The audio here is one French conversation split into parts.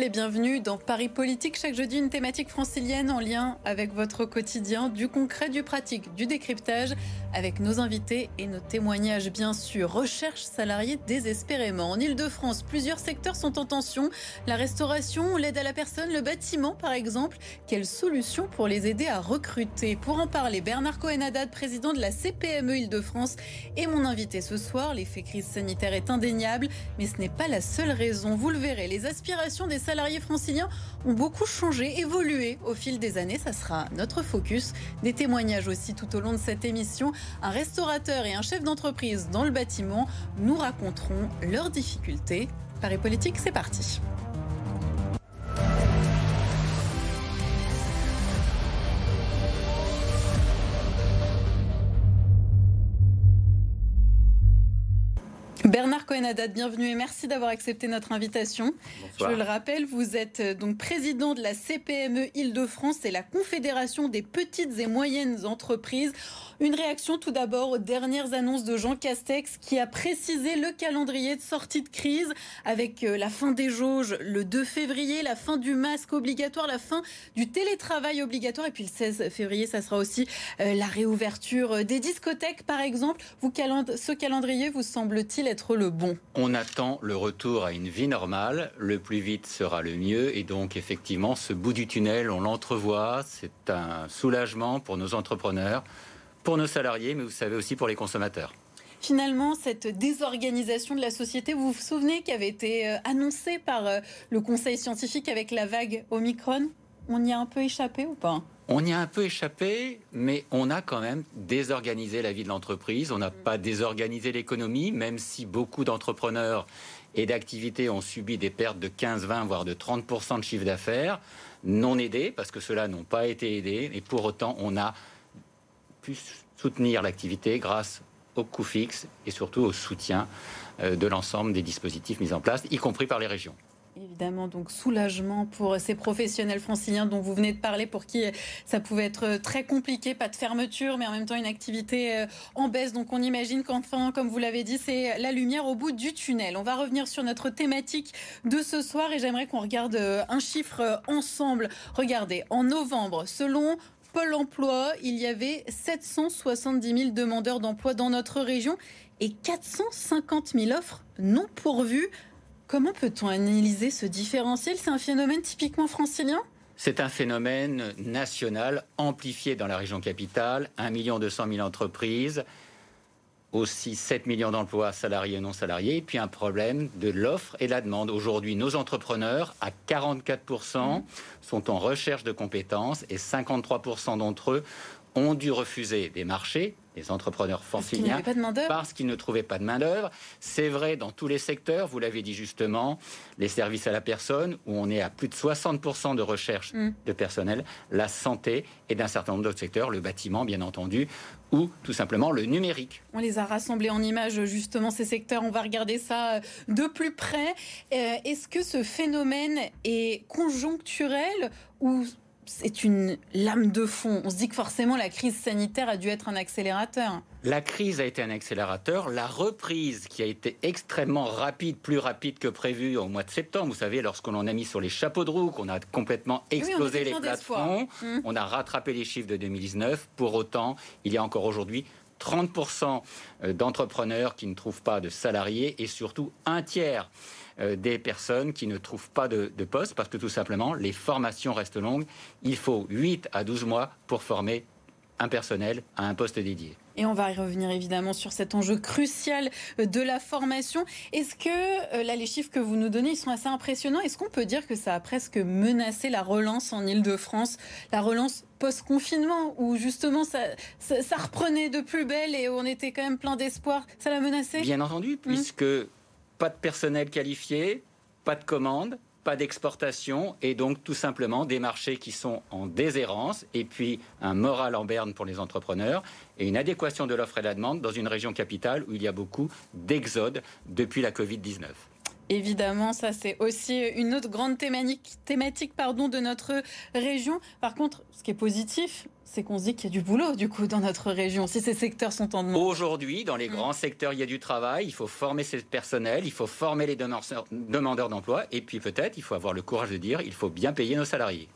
Les bienvenus dans Paris Politique. Chaque jeudi, une thématique francilienne en lien avec votre quotidien, du concret, du pratique, du décryptage, avec nos invités et nos témoignages, bien sûr. Recherche salariés désespérément. En Ile-de-France, plusieurs secteurs sont en tension. La restauration, l'aide à la personne, le bâtiment, par exemple. Quelle solution pour les aider à recruter? Pour en parler, Bernard Cohen-Haddad, président de la CPME Ile-de-France, est mon invité ce soir. L'effet crise sanitaire est indéniable, mais ce n'est pas la seule raison. Vous le verrez, les aspirations des salariés franciliens ont beaucoup changé, évolué au fil des années. Ça sera notre focus. Des témoignages aussi tout au long de cette émission. Un restaurateur et un chef d'entreprise dans le bâtiment nous raconteront leurs difficultés. Paris Politique, c'est parti. Bernard Cohen-Haddad, bienvenue et merci d'avoir accepté notre invitation. Je le rappelle, vous êtes euh, donc président de la CPME Île-de-France et la Confédération des petites et moyennes entreprises. Une réaction tout d'abord aux dernières annonces de Jean Castex qui a précisé le calendrier de sortie de crise avec euh, la fin des jauges le 2 février, la fin du masque obligatoire, la fin du télétravail obligatoire et puis le 16 février, ça sera aussi euh, la réouverture euh, des discothèques par exemple. Ce calendrier vous semble-t-il être le bon? On attend le retour à une vie normale. Le plus vite sera le mieux et donc effectivement ce bout du tunnel, on l'entrevoit. C'est un soulagement pour nos entrepreneurs pour nos salariés, mais vous savez aussi pour les consommateurs. Finalement, cette désorganisation de la société, vous vous souvenez, qui avait été euh, annoncée par euh, le Conseil scientifique avec la vague Omicron? On y a un peu échappé ou pas? On y a un peu échappé, mais on a quand même désorganisé la vie de l'entreprise. On n'a pas désorganisé l'économie, même si beaucoup d'entrepreneurs et d'activités ont subi des pertes de 15, 20, voire de 30% de chiffre d'affaires, non aidés, parce que ceux-là n'ont pas été aidés. Et pour autant, on a pu soutenir l'activité grâce au coût fixe et surtout au soutien euh, de l'ensemble des dispositifs mis en place, y compris par les régions. Évidemment, donc soulagement pour ces professionnels franciliens dont vous venez de parler, pour qui ça pouvait être très compliqué, pas de fermeture, mais en même temps une activité euh, en baisse. Donc on imagine qu'enfin, comme vous l'avez dit, c'est la lumière au bout du tunnel. On va revenir sur notre thématique de ce soir et j'aimerais qu'on regarde euh, un chiffre ensemble. Regardez, en novembre, selon Pôle emploi, il y avait 770 000 demandeurs d'emploi dans notre région et 450 000 offres non pourvues. Comment peut-on analyser ce différentiel? C'est un phénomène typiquement francilien? C'est un phénomène national amplifié dans la région capitale, 1 200 000 entreprises, aussi 7 millions d'emplois salariés et non salariés, et puis un problème de l'offre et la demande. Aujourd'hui, nos entrepreneurs, à 44%, sont en recherche de compétences et 53% d'entre eux ont dû refuser des marchés les entrepreneurs franciliens parce qu'ils ne trouvaient pas de main-d'œuvre. C'est vrai dans tous les secteurs, vous l'avez dit justement, les services à la personne, où on est à plus de 60% de recherche mm. de personnel, la santé et d'un certain nombre d'autres secteurs, le bâtiment bien entendu, ou tout simplement le numérique. On les a rassemblés en images, justement, ces secteurs. On va regarder ça euh, de plus près. Euh, est-ce que ce phénomène est conjoncturel ou c'est une lame de fond. On se dit que forcément la crise sanitaire a dû être un accélérateur. La crise a été un accélérateur. La reprise qui a été extrêmement rapide, plus rapide que prévu au mois de septembre, vous savez, lorsqu'on en a mis sur les chapeaux de roue, qu'on a complètement explosé les plateformes, mmh. on a rattrapé les chiffres de 2019. Pour autant, il y a encore aujourd'hui 30% euh, d'entrepreneurs qui ne trouvent pas de salariés et surtout un tiers des personnes qui ne trouvent pas de, poste parce que tout simplement, les formations restent longues. Il faut 8 à 12 mois pour former un personnel à un poste dédié. Et on va y revenir évidemment sur cet enjeu crucial euh, de la formation. Est-ce que, euh, là, les chiffres que vous nous donnez, ils sont assez impressionnants. Est-ce qu'on peut dire que ça a presque menacé la relance en Ile-de-France, la relance post-confinement, où justement ça, ça, reprenait de plus belle et on était quand même plein d'espoir? Ça l'a menacé? Bien entendu, puisque pas de personnel qualifié, pas de commandes, pas d'exportation et donc tout simplement des marchés qui sont en déshérence et puis un moral en berne pour les entrepreneurs et une adéquation de l'offre et de la demande dans une région capitale où il y a beaucoup d'exode depuis la Covid-19. Évidemment, ça c'est aussi une autre grande thématique, thématique pardon, de notre région. Par contre, ce qui est positif, c'est qu'on se dit qu'il y a du boulot du coup dans notre région, si ces secteurs sont en demande. Aujourd'hui, dans les mm. grands secteurs, il y a du travail, il faut former ces personnels, il faut former les demandeurs d'emploi, et puis peut-être il faut avoir le courage de dire il faut bien payer nos salariés.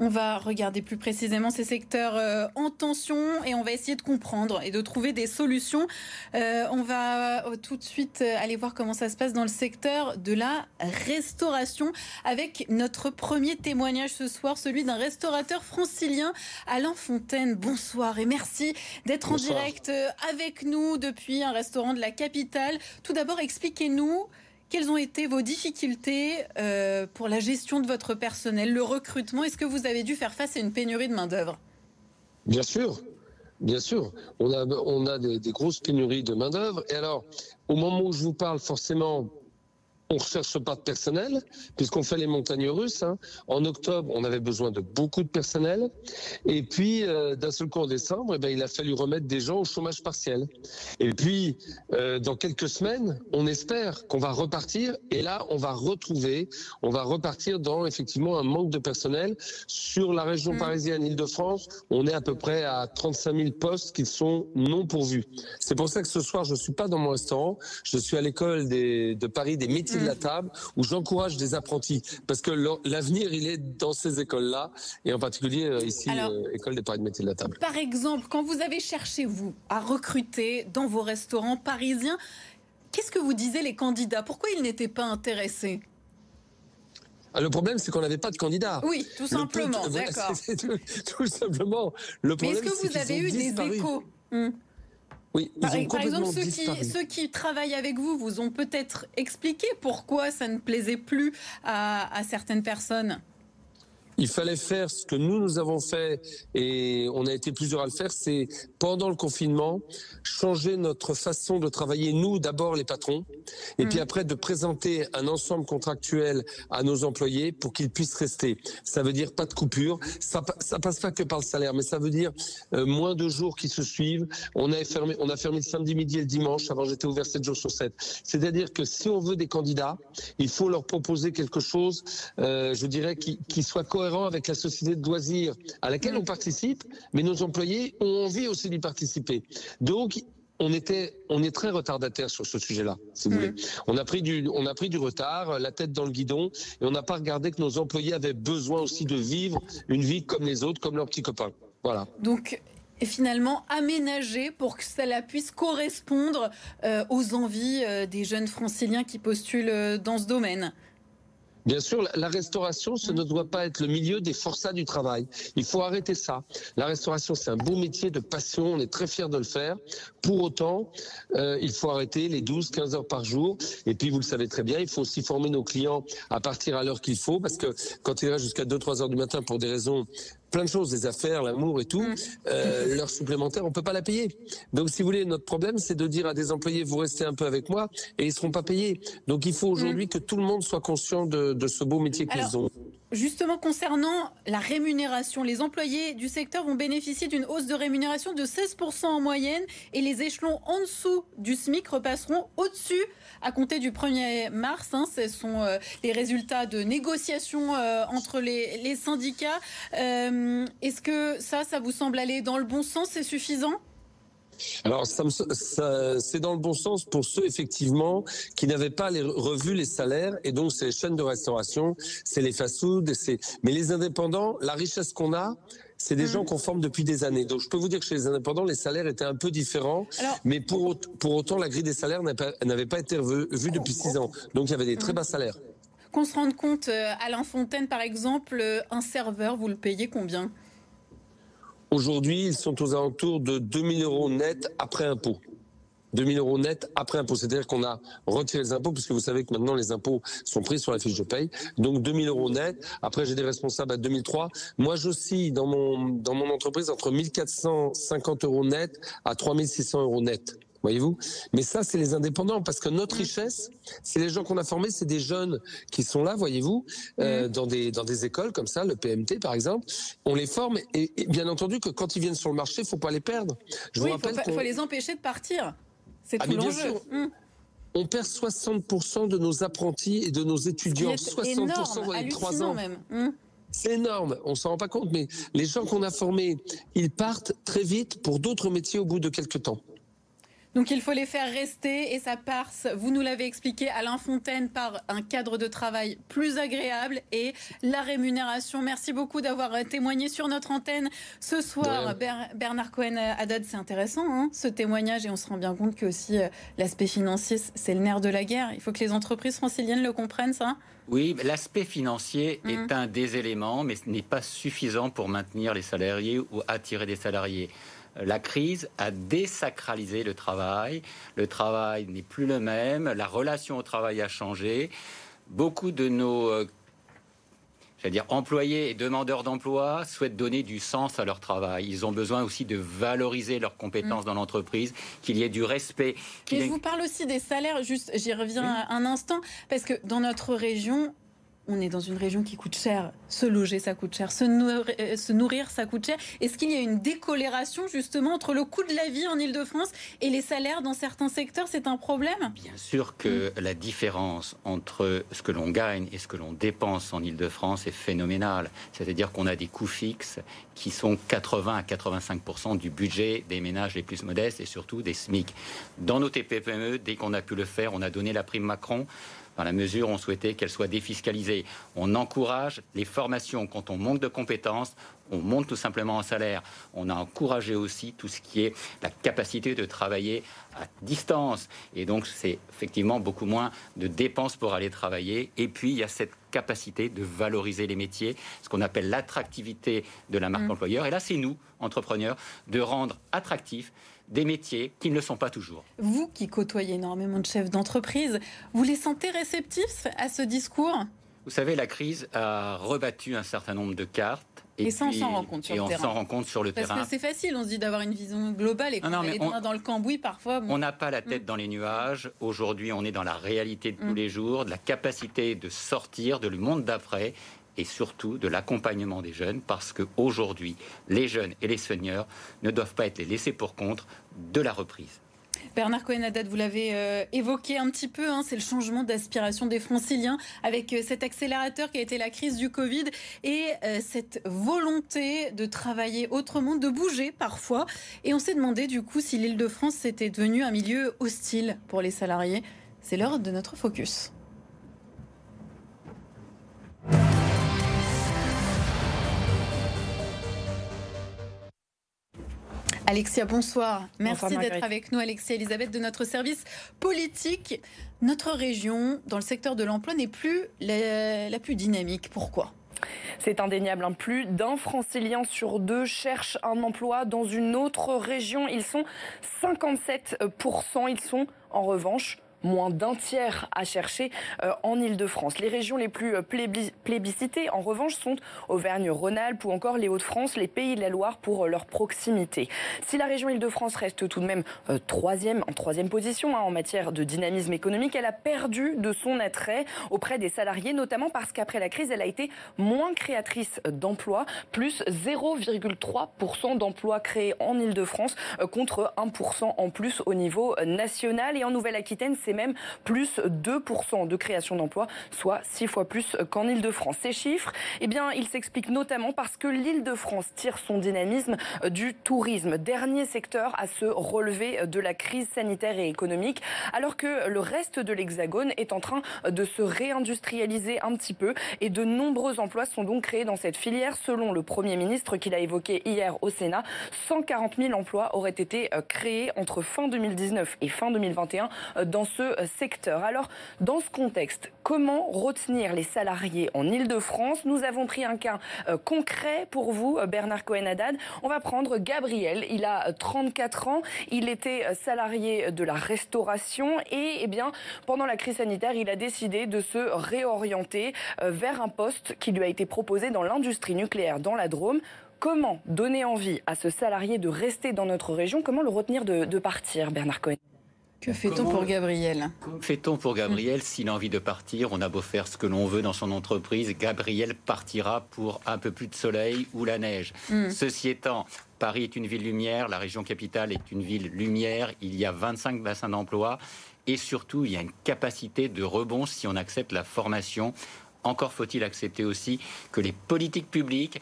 On va regarder plus précisément ces secteurs euh, en tension et on va essayer de comprendre et de trouver des solutions. Euh, on va euh, tout de suite aller voir comment ça se passe dans le secteur de la restauration avec notre premier témoignage ce soir, celui d'un restaurateur francilien, Alain Fontaine. Bonsoir et merci d'être en direct avec nous depuis un restaurant de la capitale. Tout d'abord, expliquez-nous quelles ont été vos difficultés euh, pour la gestion de votre personnel, le recrutement? Est-ce que vous avez dû faire face à une pénurie de main-d'œuvre? Bien sûr. Bien sûr, on a, des grosses pénuries de main-d'œuvre. Et alors, au moment où je vous parle, forcément, on ne recherche pas de personnel, puisqu'on fait les montagnes russes. Hein. En octobre, on avait besoin de beaucoup de personnel. Et puis, euh, d'un seul coup, en décembre, eh ben, il a fallu remettre des gens au chômage partiel. Et puis, euh, dans quelques semaines, on espère qu'on va repartir. Et là, on va retrouver, on va repartir dans effectivement un manque de personnel. Sur la région mmh. parisienne, Île-de-France, on est à peu près à 35 000 postes qui sont non pourvus. C'est pour ça que ce soir, je ne suis pas dans mon restaurant. Je suis à l'école de Paris des métiers de la table où j'encourage des apprentis parce que l'avenir il est dans ces écoles-là et en particulier euh, ici euh, école des paris de métiers de la table. Par exemple, quand vous avez cherché vous à recruter dans vos restaurants parisiens, qu'est-ce que vous disaient les candidats? Pourquoi ils n'étaient pas intéressés? Ah, le problème, c'est qu'on n'avait pas de candidats. Oui, tout simplement, d'accord. Tout, simplement. Le problème, Mais est-ce que vous avez eu des échos? Hmm. Oui, par, exemple, ceux qui, ceux qui, travaillent avec vous vous ont peut-être expliqué pourquoi ça ne plaisait plus à, à certaines personnes. Il fallait faire ce que nous, nous avons fait, et on a été plusieurs à le faire, c'est pendant le confinement, changer notre façon de travailler, nous d'abord les patrons, et puis mm. après de présenter un ensemble contractuel à nos employés pour qu'ils puissent rester. Ça veut dire pas de coupure, ça, ça passe pas que par le salaire, mais ça veut dire euh, moins de jours qui se suivent. On a fermé, on a fermé le samedi midi et le dimanche, avant j'étais ouvert 7 jours sur 7. C'est-à-dire que si on veut des candidats, il faut leur proposer quelque chose, euh, je dirais, qui, qui soit cohérent avec la société de loisirs à laquelle on participe, mais nos employés ont envie aussi d'y participer. Donc, on était, on est très retardataire sur ce sujet-là, si vous voulez. On a pris du, on a pris du retard, la tête dans le guidon, et on n'a pas regardé que nos employés avaient besoin aussi de vivre une vie comme les autres, comme leurs petits copains. Voilà. Donc, et finalement aménager pour que cela puisse correspondre euh, aux envies euh, des jeunes franciliens qui postulent euh, dans ce domaine. Bien sûr, la restauration, ce ne doit pas être le milieu des forçats du travail. Il faut arrêter ça. La restauration, c'est un beau métier de passion. On est très fiers de le faire. Pour autant, euh, il faut arrêter les 12, 15 heures par jour. Et puis, vous le savez très bien, il faut aussi former nos clients à partir à l'heure qu'il faut parce que quand il reste jusqu'à 2, 3 heures du matin pour des raisons plein de choses, les affaires, l'amour et tout, mm. euh, l'heure supplémentaire, on peut pas la payer. Donc, si vous voulez, notre problème, c'est de dire à des employés, vous restez un peu avec moi, et ils seront pas payés. Donc, il faut aujourd'hui mm. que tout le monde soit conscient de, de ce beau métier qu'ils ont. Justement, concernant la rémunération, les employés du secteur vont bénéficier d'une hausse de rémunération de 16% en moyenne et les échelons en dessous du SMIC repasseront au-dessus à compter du 1er mars. Hein. ce sont euh, les résultats de négociations euh, entre les, syndicats. Euh, est-ce que ça, ça vous semble aller dans le bon sens? C'est suffisant? Alors, ça, c'est dans le bon sens pour ceux effectivement qui n'avaient pas les, revu les salaires et donc c'est les chaînes de restauration, c'est les fast-food, mais les indépendants, la richesse qu'on a, c'est des mm. gens qu'on forme depuis des années. Donc je peux vous dire que chez les indépendants, les salaires étaient un peu différents, mais pour, pour autant, la grille des salaires n'avait pas, été revue, depuis six ans. Donc il y avait des très mm. bas salaires. Qu'on se rende compte, euh, Alain Fontaine, par exemple, euh, un serveur, vous le payez combien? Aujourd'hui, ils sont aux alentours de 2000 euros net après impôt. 2000 euros net après impôt. C'est-à-dire qu'on a retiré les impôts, puisque vous savez que maintenant les impôts sont pris sur la fiche de paye. Donc 2000 euros net. Après, j'ai des responsables à 2003. Moi, j'oscille dans dans mon entreprise entre 1450 euros net à 3600 euros net voyez-vous. Mais ça, c'est les indépendants, parce que notre richesse, c'est les gens qu'on a formés, c'est des jeunes qui sont là, voyez-vous, euh, dans des dans des écoles comme ça, le PMT par exemple. On les forme et, bien entendu que quand ils viennent sur le marché, faut pas les perdre. Je oui, vous rappelle faut, faut les empêcher de partir. C'est ah, tout l'enjeu. Hum. on perd 60% de nos apprentis et de nos étudiants. 60% dans les trois ans. Même. C'est énorme, on s'en rend pas compte, mais les gens qu'on a formés, ils partent très vite pour d'autres métiers au bout de quelques temps. Donc il faut les faire rester et ça passe, vous nous l'avez expliqué, Alain Fontaine, par un cadre de travail plus agréable et la rémunération. Merci beaucoup d'avoir témoigné sur notre antenne ce soir. Bernard Cohen-Haddad, c'est intéressant hein, ce témoignage et on se rend bien compte que aussi euh, l'aspect financier, c'est le nerf de la guerre. Il faut que les entreprises franciliennes le comprennent, ça oui, l'aspect financier est mmh. un des éléments, mais ce n'est pas suffisant pour maintenir les salariés ou attirer des salariés la crise a désacralisé le travail. Le travail n'est plus le même, la relation au travail a changé. Beaucoup de nos euh, dire employés et demandeurs d'emploi souhaitent donner du sens à leur travail. Ils ont besoin aussi de valoriser leurs compétences mm. dans l'entreprise, qu'il y ait du respect. Et je vous parle aussi des salaires, juste j'y reviens un instant, parce que dans notre région, on est dans une région qui coûte cher. Se loger, ça coûte cher. Se nourrir, ça coûte cher. Est-ce qu'il y a une décolération justement entre le coût de la vie en Ile-de-France et les salaires dans certains secteurs? C'est un problème? Bien sûr que mm. la différence entre ce que l'on gagne et ce que l'on dépense en Ile-de-France est phénoménale. C'est-à-dire qu'on a des coûts fixes qui sont 80 à 85 du budget des ménages les plus modestes et surtout des SMIC. Dans nos TPE, dès qu'on a pu le faire, on a donné la prime Macron dans la mesure où on souhaitait qu'elle soit défiscalisée. On encourage les formations quand on manque de compétences, on monte tout simplement en salaire. On a encouragé aussi tout ce qui est la capacité de travailler à distance. Et donc, c'est effectivement beaucoup moins de dépenses pour aller travailler. Et puis, il y a cette capacité de valoriser les métiers, ce qu'on appelle l'attractivité de la marque mmh. employeur. Et là, c'est nous, entrepreneurs, de rendre attractif des métiers qui ne le sont pas toujours. Vous qui côtoyez énormément de chefs d'entreprise, vous les sentez réceptifs à ce discours? Vous savez, la crise a rebattu un certain nombre de cartes. Et, ça, on s'en rend compte sur et le terrain. on s'en rend compte sur le Parce terrain. que c'est facile, on se dit d'avoir une vision globale et qu'on est dans le cambouis parfois. On n'a pas la tête mm. dans les nuages. Aujourd'hui, on est dans la réalité de tous mm. les jours, de la capacité de sortir de le monde d'après et surtout de l'accompagnement des jeunes, parce qu'aujourd'hui, les jeunes et les seniors ne doivent pas être les laissés pour compte de la reprise. Bernard Cohen-Haddad, vous l'avez euh, évoqué un petit peu, hein, c'est le changement d'aspiration des franciliens avec euh, cet accélérateur qui a été la crise du Covid et euh, cette volonté de travailler autrement, de bouger parfois. Et on s'est demandé du coup si l'île de France c'était devenu un milieu hostile pour les salariés. C'est l'heure de notre focus. Alexia, bonsoir. Merci d'être avec nous, Alexia Elisabeth, de notre service politique. Notre région, dans le secteur de l'emploi, n'est plus la, plus dynamique. Pourquoi? C'est indéniable. Hein. Plus d'un francilien sur deux cherche un emploi dans une autre région. Ils sont 57%. Ils sont en revanche moins d'un tiers à chercher euh, en Ile-de-France. Les régions les plus euh, plébiscitées, en revanche, sont Auvergne-Rhône-Alpes ou encore les Hauts-de-France, les Pays de la Loire pour euh, leur proximité. Si la région Ile-de-France reste tout de même troisième, en troisième position hein, en matière de dynamisme économique, elle a perdu de son attrait auprès des salariés, notamment parce qu'après la crise, elle a été moins créatrice d'emplois, plus 0,3% d'emplois créés en Ile-de-France contre 1% en plus au niveau national. Et en Nouvelle-Aquitaine, c'est même plus 2% de création d'emplois, soit 6 fois plus qu'en Ile-de-France. Ces chiffres, eh bien, ils s'expliquent notamment parce que l'Île-de-France tire son dynamisme du tourisme, dernier secteur à se relever de la crise sanitaire et économique, alors que le reste de l'Hexagone est en train de se réindustrialiser un petit peu et de nombreux emplois sont donc créés dans cette filière. Selon le Premier ministre qu'il a évoqué hier au Sénat, 140 000 emplois auraient été créés entre fin 2019 et fin 2021 dans ce secteur. Alors, dans ce contexte, comment retenir les salariés en Ile-de-France? Nous avons pris un cas euh, concret pour vous, euh, Bernard Cohen-Haddad. On va prendre Gabriel. Il a 34 euh, ans. Il était salarié de la restauration et, eh bien, pendant la crise sanitaire, il a décidé de se réorienter vers un poste qui lui a été proposé dans l'industrie nucléaire dans la Drôme. Comment donner envie à ce salarié de rester dans notre région? Comment le retenir de, de partir, Bernard Cohen? Que fait-on pour Gabriel fait-on pour Gabriel s'il a envie de partir? On a beau faire ce que l'on veut dans son entreprise, Gabriel partira pour un peu plus de soleil ou la neige. Hmm. Ceci étant, Paris est une ville lumière, la région capitale est une ville lumière, il y a 25 bassins d'emploi et surtout, il y a une capacité de rebond si on accepte la formation. Encore faut-il accepter aussi que les politiques publiques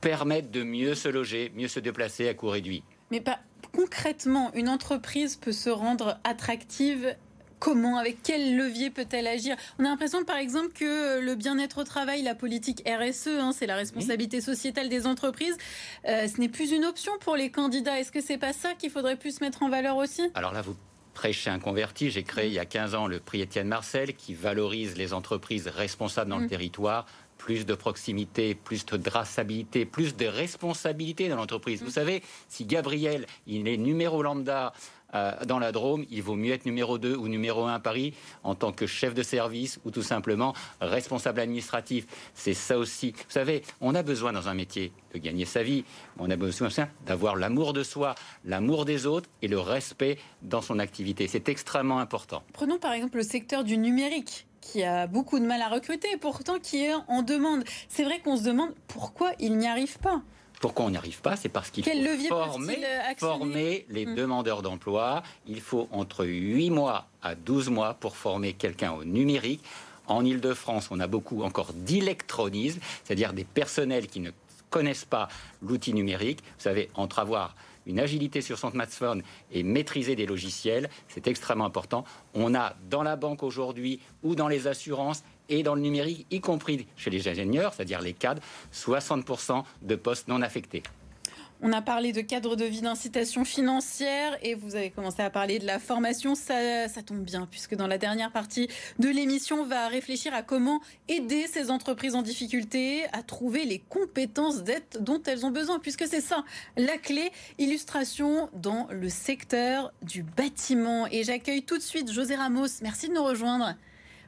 permettent de mieux se loger, mieux se déplacer à coût réduit. Mais pas concrètement, une entreprise peut se rendre attractive comment, avec quel levier peut-elle agir? On a l'impression, par exemple, que le bien-être au travail, la politique RSE, hein, c'est la responsabilité sociétale des entreprises, euh, ce n'est plus une option pour les candidats. Est-ce que c'est pas ça qu'il faudrait plus mettre en valeur aussi? Alors là, vous prêchez un converti. J'ai créé il y a 15 ans le prix Étienne Marcel qui valorise les entreprises responsables dans le mm. territoire plus de proximité, plus de traçabilité, plus de responsabilité dans l'entreprise. Vous mm. savez, si Gabriel, il est numéro lambda dans la Drôme, il vaut mieux être numéro 2 ou numéro 1 à Paris en tant que chef de service ou tout simplement responsable administratif. C'est ça aussi. Vous savez, on a besoin dans un métier de gagner sa vie, on a besoin d'avoir l'amour de soi, l'amour des autres et le respect dans son activité. C'est extrêmement important. Prenons par exemple le secteur du numérique qui a beaucoup de mal à recruter pourtant qui est en demande. C'est vrai qu'on se demande pourquoi il n'y arrive pas. Pourquoi on n'y arrive pas? C'est parce qu'il faut former, euh, former les hum. demandeurs d'emploi. Il faut entre 8 mois à 12 mois pour former quelqu'un au numérique. En Ile-de-France, on a beaucoup encore d'électronisme, c'est-à-dire des personnels qui ne connaissent pas l'outil numérique. Vous savez, entre avoir une agilité sur son smartphone et maîtriser des logiciels, c'est extrêmement important. On a dans la banque aujourd'hui ou dans les assurances et dans le numérique, y compris chez les ingénieurs, c'est-à-dire les cadres, 60% de postes non affectés. On a parlé de cadre de vie d'incitation financière et vous avez commencé à parler de la formation. Ça, ça tombe bien puisque dans la dernière partie de l'émission, on va réfléchir à comment aider ces entreprises en difficulté à trouver les compétences d'aide dont elles ont besoin puisque c'est ça la clé. Illustration dans le secteur du bâtiment. Et j'accueille tout de suite José Ramos. Merci de nous rejoindre.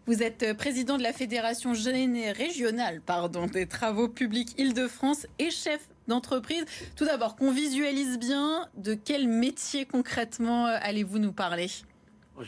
Vous êtes président de la Fédération régionale pardon, des travaux publics Île-de-France et chef d'entreprise. Tout d'abord, qu'on visualise bien de quel métier concrètement euh, allez-vous nous parler?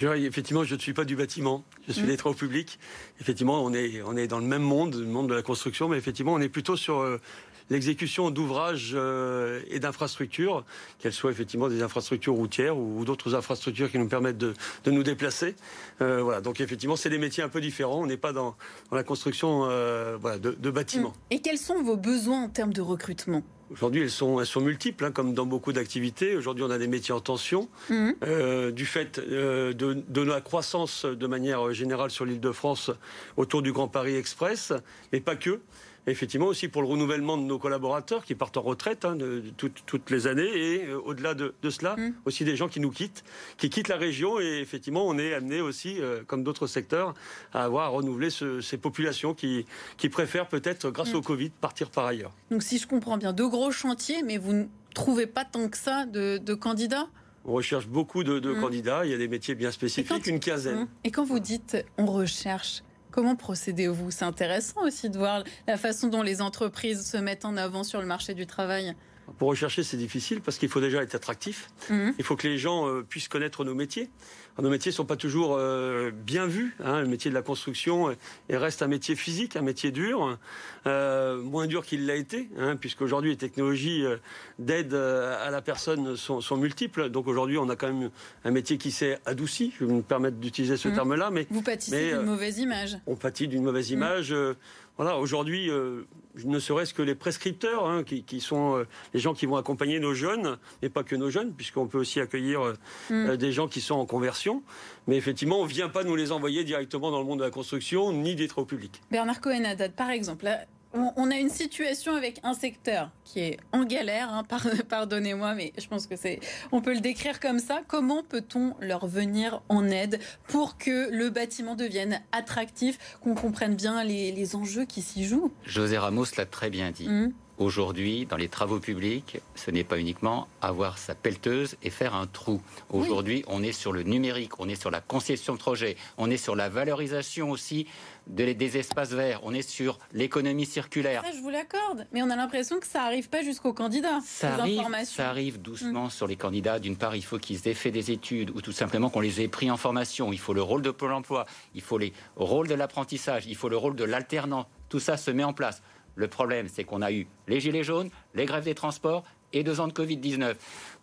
Effectivement, je ne suis pas du bâtiment, je suis mmh. des travaux publics. Effectivement, on est, on est dans le même monde, le monde de la construction, mais effectivement, on est plutôt sur euh, l'exécution d'ouvrages euh, et d'infrastructures, qu'elles soient effectivement des infrastructures routières ou, d'autres infrastructures qui nous permettent de, nous déplacer. Euh, voilà, donc effectivement, c'est des métiers un peu différents. On n'est pas dans, la construction euh, de, bâtiments. Mmh. Et quels sont vos besoins en termes de recrutement? Aujourd'hui, elles sont, elles sont multiples, hein, comme dans beaucoup d'activités. Aujourd'hui, on a des métiers en tension. Mmh. du fait de, de, la croissance de manière générale sur l'île de France autour du Grand Paris Express, mais pas que effectivement aussi pour le renouvellement de nos collaborateurs qui partent en retraite hein, de, toutes les années et euh, au-delà de, cela, mm. aussi des gens qui nous quittent, qui quittent la région et effectivement on est amené aussi, euh, comme d'autres secteurs, à avoir à renouveler ces populations qui, qui préfèrent peut-être, grâce mm. au Covid, partir par ailleurs. Donc si je comprends bien, deux gros chantiers, mais vous ne trouvez pas tant que ça de, candidats? On recherche beaucoup de, mm. candidats. Il y a des métiers bien spécifiques, une quinzaine. Et quand vous dites on recherche, Comment procédez-vous? C'est intéressant aussi de voir la façon dont les entreprises se mettent en avant sur le marché du travail. Pour rechercher, c'est difficile parce qu'il faut déjà être attractif. Mhm. Il faut que les gens euh, puissent connaître nos métiers. nos métiers ne sont pas toujours euh, bien vus. Hein. Le métier de la construction euh, reste un métier physique, un métier dur, moins dur qu'il l'a été, hein, puisqu'aujourd'hui les technologies d'aide à la personne sont, multiples. Donc aujourd'hui, on a quand même un métier qui s'est adouci. Je vais me permettre d'utiliser ce mhm. terme-là, mais vous pâtissez d'une mauvaise image. On pâtit d'une mauvaise mhm. image. Voilà, aujourd'hui, ne serait-ce que les prescripteurs, hein, qui, sont euh, les gens qui vont accompagner nos jeunes, et pas que nos jeunes, puisqu'on peut aussi accueillir euh, mm. des gens qui sont en conversion. Mais effectivement, on ne vient pas nous les envoyer directement dans le monde de la construction, ni des travaux publics. Bernard cohen par exemple, on a une situation avec un secteur qui est en galère, hein, pardonnez-moi, mais je pense que c'est, on peut le décrire comme ça. Comment peut-on leur venir en aide pour que le bâtiment devienne attractif, qu'on comprenne bien les, enjeux qui s'y jouent? José Ramos l'a très bien dit. Mmh. Aujourd'hui, dans les travaux publics, ce n'est pas uniquement avoir sa pelleteuse et faire un trou. Aujourd'hui, on est sur le numérique, on est sur la conception de projet, on est sur la valorisation aussi des espaces verts, on est sur l'économie circulaire. Ça, je vous l'accorde, mais on a l'impression que ça n'arrive pas jusqu'aux candidats. Ça arrive, ça arrive doucement mm. sur les candidats. D'une part, il faut qu'ils aient fait des études ou tout simplement qu'on les ait pris en formation. Il faut le rôle de Pôle emploi, il faut les rôles de l'apprentissage, il faut le rôle de l'alternant. Tout ça se met en place. Le problème, c'est qu'on a eu les gilets jaunes, les grèves des transports et deux ans de Covid-19.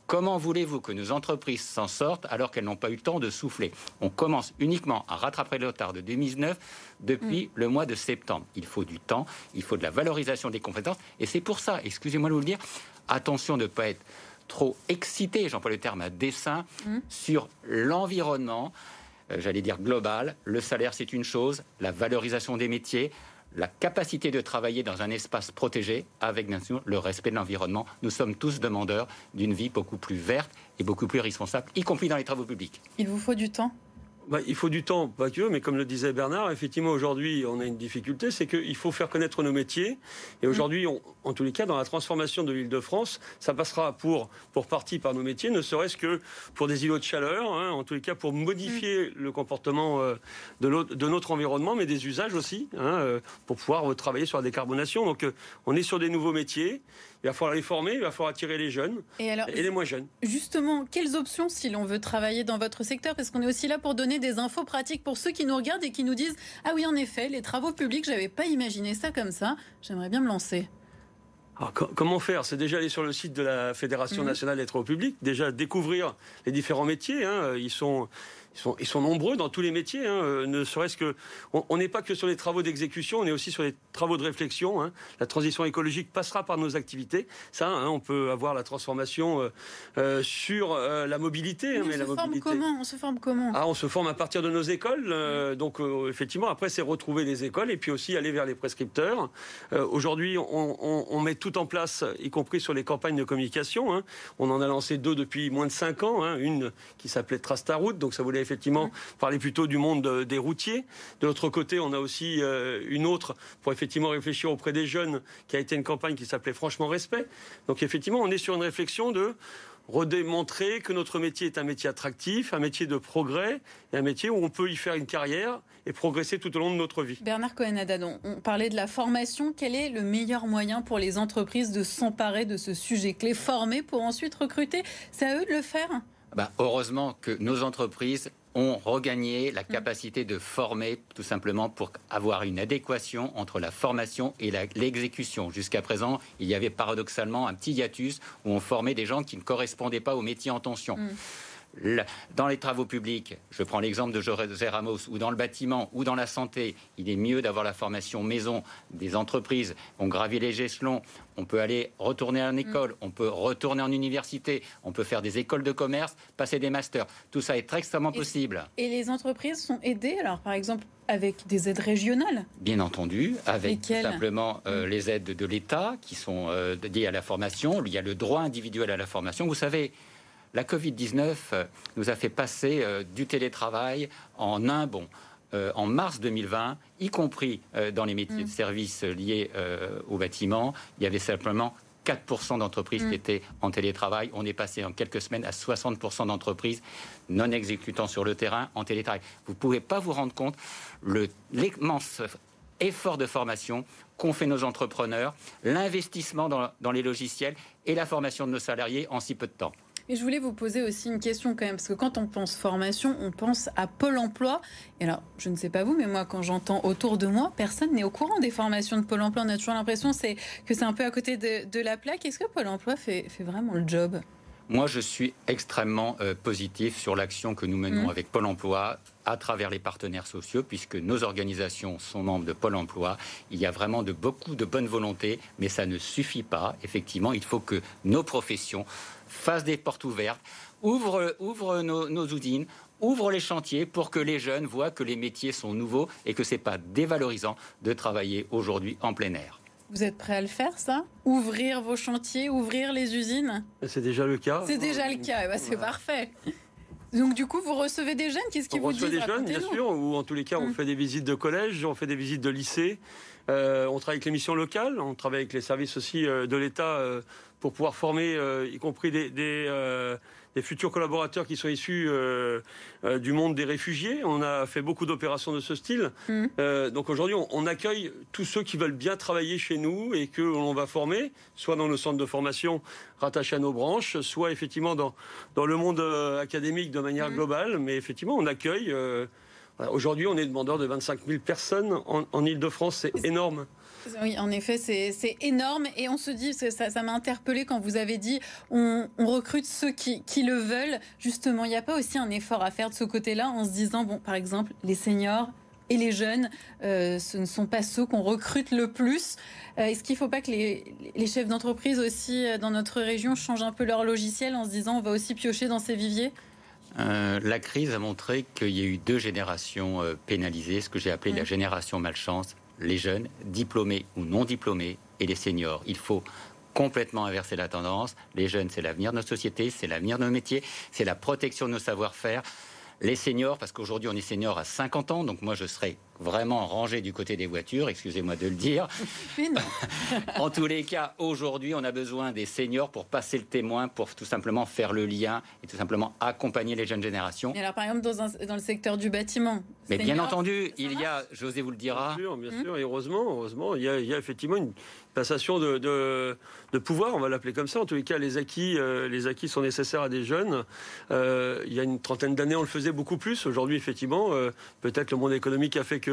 Comment voulez-vous que nos entreprises s'en sortent alors qu'elles n'ont pas eu le temps de souffler? On commence uniquement à rattraper le retard de 2019 depuis mm. le mois de septembre. Il faut du temps, il faut de la valorisation des compétences. Et c'est pour ça, excusez-moi de vous le dire, attention de ne pas être trop excité, j'emploie le terme à dessin, mm. sur l'environnement, euh, j'allais dire global. Le salaire, c'est une chose, la valorisation des métiers, la capacité de travailler dans un espace protégé avec le respect de l'environnement. Nous sommes tous demandeurs d'une vie beaucoup plus verte et beaucoup plus responsable, y compris dans les travaux publics. Il vous faut du temps bah, il faut du temps, pas que, mais comme le disait Bernard, effectivement, aujourd'hui, on a une difficulté, c'est qu'il faut faire connaître nos métiers. Et aujourd'hui, en tous les cas, dans la transformation de l'île de France, ça passera pour, pour partie par nos métiers, ne serait-ce que pour des îlots de chaleur, hein, en tous les cas, pour modifier le comportement euh, de, de, notre environnement, mais des usages aussi, hein, euh, pour pouvoir euh, travailler sur la décarbonation. Donc, on est sur des nouveaux métiers. Il va falloir les former, il va falloir attirer les jeunes et, les moins jeunes. Justement, quelles options si l'on veut travailler dans votre secteur Parce qu'on est aussi là pour donner des infos pratiques pour ceux qui nous regardent et qui nous disent Ah oui, en effet, les travaux publics, j'avais pas imaginé ça comme ça. J'aimerais bien me lancer. Alors, comment faire? C'est déjà aller sur le site de la Fédération mmh. nationale des travaux publics, déjà découvrir les différents métiers. Hein. Ils sont ils sont, nombreux dans tous les métiers, hein, euh, ne serait-ce que. On n'est pas que sur les travaux d'exécution, on est aussi sur les travaux de réflexion. Hein. La transition écologique passera par nos activités. Ça, hein, on peut avoir la transformation euh, euh, sur la mobilité. on, se forme comment? On se forme comment? Ah, On se forme à partir de nos écoles. donc, effectivement, après, c'est retrouver les écoles et puis aussi aller vers les prescripteurs. Aujourd'hui, on, met tout en place, y compris sur les campagnes de communication. On en a lancé deux depuis moins de cinq ans. Une qui s'appelait Trace ta route, donc ça voulait effectivement parler plutôt du monde des routiers. De l'autre côté, on a aussi euh, une autre pour effectivement réfléchir auprès des jeunes, qui a été une campagne qui s'appelait Franchement Respect. Donc effectivement, on est sur une réflexion de redémontrer que notre métier est un métier attractif, un métier de progrès et un métier où on peut y faire une carrière et progresser tout au long de notre vie. Bernard Cohen-Adadon, on parlait de la formation. Quel est le meilleur moyen pour les entreprises de s'emparer de ce sujet clé, former pour ensuite recruter? C'est à eux de le faire? Bah, Heureusement que nos entreprises ont regagné la mm. capacité de former tout simplement pour avoir une adéquation entre la formation et l'exécution. Jusqu'à présent, il y avait paradoxalement un petit hiatus où on formait des gens qui ne correspondaient pas au métier en tension. Mm dans les travaux publics, je prends l'exemple de José Ramos, ou dans le bâtiment, ou dans la santé, il est mieux d'avoir la formation maison des entreprises. On gravit les échelons, on peut aller retourner en école, mm. on peut retourner en université, on peut faire des écoles de commerce, passer des masters. Tout ça est extrêmement possible. Et les entreprises sont aidées, alors par exemple avec des aides régionales? Bien entendu, avec simplement euh, mm. les aides de l'État qui sont euh, liées à la formation. Il y a le droit individuel à la formation. Vous savez, la Covid-19 euh, nous a fait passer euh, du télétravail en un bond. Euh, en mars 2020, y compris dans les métiers de mm. services liés au bâtiment, il y avait simplement 4% d'entreprises qui mm. étaient en télétravail. On est passé en quelques semaines à 60% d'entreprises non exécutant sur le terrain en télétravail. Vous ne pouvez pas vous rendre compte l'immense effort de formation qu'ont fait nos entrepreneurs, l'investissement dans les logiciels et la formation de nos salariés en si peu de temps. Mais je voulais vous poser aussi une question quand même, parce que quand on pense formation, on pense à Pôle emploi. Et alors, je ne sais pas vous, mais moi, quand j'entends autour de moi, personne n'est au courant des formations de Pôle emploi. On a toujours l'impression que c'est un peu à côté de, la plaque. Est-ce que Pôle emploi fait, vraiment le job? Moi, je suis extrêmement euh, positif sur l'action que nous menons mmh. avec Pôle Emploi à travers les partenaires sociaux, puisque nos organisations sont membres de Pôle Emploi. Il y a vraiment de beaucoup de bonne volonté, mais ça ne suffit pas. Effectivement, il faut que nos professions fasse des portes ouvertes, ouvre, ouvre nos, nos usines, ouvre les chantiers pour que les jeunes voient que les métiers sont nouveaux et que ce n'est pas dévalorisant de travailler aujourd'hui en plein air. Vous êtes prêt à le faire, ça? Ouvrir vos chantiers, ouvrir les usines? C'est déjà le cas. C'est déjà le cas, ben, c'est parfait. Donc du coup, vous recevez des jeunes? Qu'est-ce qu'ils vous disent? On reçoit des jeunes, bien sûr, ou en tous les cas, on hum. fait des visites de collège, on fait des visites de lycée. Euh, on travaille avec les missions locales, on travaille avec les services aussi euh, de l'État euh, pour pouvoir former, y compris des, des, futurs collaborateurs qui sont issus du monde des réfugiés. On a fait beaucoup d'opérations de ce style. Mmh. donc aujourd'hui, on, accueille tous ceux qui veulent bien travailler chez nous et que l'on va former, soit dans nos centres de formation rattachés à nos branches, soit effectivement dans, dans le monde académique de manière mmh. globale. Mais effectivement, on accueille Aujourd'hui, on est demandeur de 25 000 personnes en, en Ile-de-France, c'est énorme. Oui, en effet, c'est énorme. Et on se dit, ça m'a interpellé quand vous avez dit on, recrute ceux qui, le veulent. Justement, il n'y a pas aussi un effort à faire de ce côté-là en se disant, bon, par exemple, les seniors et les jeunes, euh, ce ne sont pas ceux qu'on recrute le plus. Euh, est-ce qu'il ne faut pas que les, chefs d'entreprise aussi euh, dans notre région changent un peu leur logiciel en se disant on va aussi piocher dans ces viviers? La crise a montré qu'il y a eu deux générations pénalisées, ce que j'ai appelé la génération malchance les jeunes, diplômés ou non diplômés, et les seniors. Il faut complètement inverser la tendance. Les jeunes, c'est l'avenir de notre société, c'est l'avenir de nos métiers, c'est la protection de nos savoir-faire. Les seniors, parce qu'aujourd'hui on est senior à 50 ans, donc moi je serai vraiment rangé du côté des voitures, excusez-moi de le dire. en tous les cas, aujourd'hui, on a besoin des seniors pour passer le témoin, pour tout simplement faire le lien et tout simplement accompagner les jeunes générations. Et alors, par exemple, dans, dans le secteur du bâtiment Mais bien entendu, il y a, José vous le dira. Bien sûr, bien sûr, et heureusement, heureusement, il y a, il y a effectivement une passation de, de, pouvoir, on va l'appeler comme ça. En tous les cas, les acquis, euh, les acquis sont nécessaires à des jeunes. Euh, il y a une trentaine d'années, on le faisait beaucoup plus. Aujourd'hui, effectivement, euh, peut-être le monde économique a fait que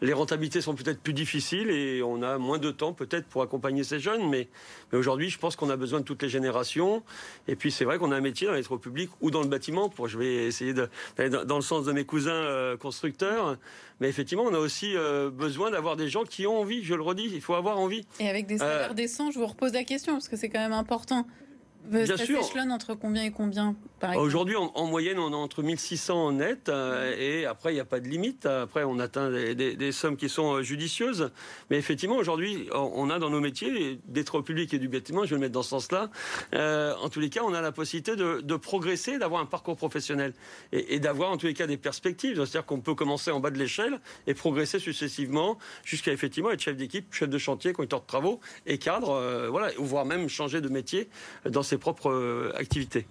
les rentabilités sont peut-être plus difficiles et on a moins de temps peut-être pour accompagner ces jeunes. Mais, mais aujourd'hui, je pense qu'on a besoin de toutes les générations. Et puis, c'est vrai qu'on a un métier dans les travaux publics ou dans le bâtiment. Pour, je vais essayer d'aller dans le sens de mes cousins constructeurs. Mais effectivement, on a aussi besoin d'avoir des gens qui ont envie. Je le redis, il faut avoir envie avec des salaires euh, décents, je vous repose la question parce que c'est quand même important. Bien ça sûr. entre combien et combien Aujourd'hui, en, moyenne, on est entre 1600 en net euh, et après, il n'y a pas de limite. Après, on atteint des, sommes qui sont euh, judicieuses. Mais effectivement, aujourd'hui, on a dans nos métiers, des travaux publics et du bâtiment, je vais le mettre dans ce sens-là, euh, en tous les cas, on a la possibilité de, progresser, d'avoir un parcours professionnel et, d'avoir en tous les cas des perspectives. C'est-à-dire qu'on peut commencer en bas de l'échelle et progresser successivement jusqu'à effectivement être chef d'équipe, chef de chantier, conducteur de travaux et cadre, voilà, ou voire même changer de métier dans ses propres activités.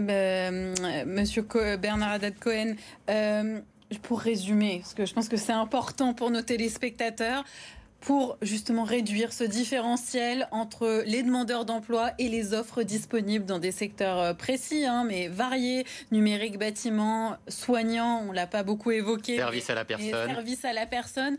Ben, Monsieur Bernard Haddad Cohen, euh, pour résumer, parce que je pense que c'est important pour nos téléspectateurs, pour justement réduire ce différentiel entre les demandeurs d'emploi et les offres disponibles dans des secteurs euh, précis, hein, mais variés, numérique, bâtiment, soignants, on l'a pas beaucoup évoqué. Service à la personne. Service à la personne.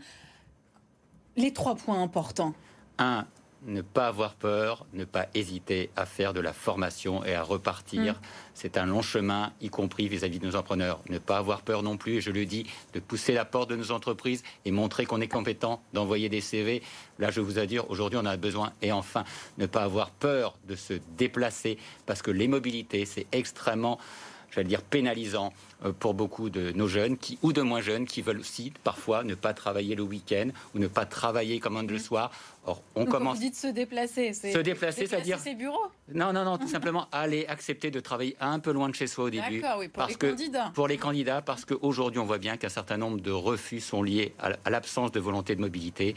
Les trois points importants. Un, ne pas avoir peur, ne pas hésiter à faire de la formation et à repartir. Mm. C'est un long chemin, y compris vis-à-vis de nos entrepreneurs. Ne pas avoir peur non plus, et je le dis, de pousser la porte de nos entreprises et montrer qu'on est compétent, d'envoyer des CV. Là, je vous dire, aujourd'hui, on a besoin. Et enfin, ne pas avoir peur de se déplacer, parce que les mobilités, c'est extrêmement j'allais dire, pénalisant euh, pour beaucoup de nos jeunes qui, ou de moins jeunes qui veulent aussi parfois ne pas travailler le week-end ou ne pas travailler commande le mmh. soir. Or, on commence. Vous dites se déplacer, se déplacer, c'est-à-dire ses bureaux. Non, non, non, tout simplement aller accepter de travailler un peu loin de chez soi au début. D'accord, oui, pour parce les que, candidats. Pour les candidats, parce qu'aujourd'hui, on voit bien qu'un certain nombre de refus sont liés à l'absence de volonté de mobilité.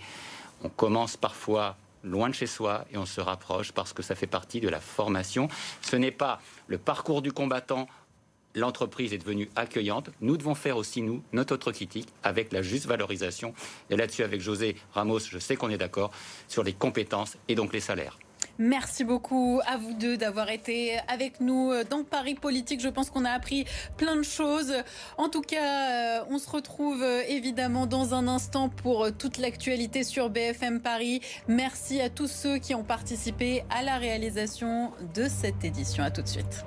On commence parfois loin de chez soi et on se rapproche parce que ça fait partie de la formation. Ce n'est pas le parcours du combattant l'entreprise est devenue accueillante. Nous devons faire aussi, nous, notre autre critique avec la juste valorisation. Et là-dessus, avec José Ramos, je sais qu'on est d'accord sur les compétences et donc les salaires. Merci beaucoup à vous deux d'avoir été avec nous dans Paris Politique. Je pense qu'on a appris plein de choses. En tout cas, euh, on se retrouve euh, évidemment dans un instant pour toute l'actualité sur BFM Paris. Merci à tous ceux qui ont participé à la réalisation de cette édition. À tout de suite.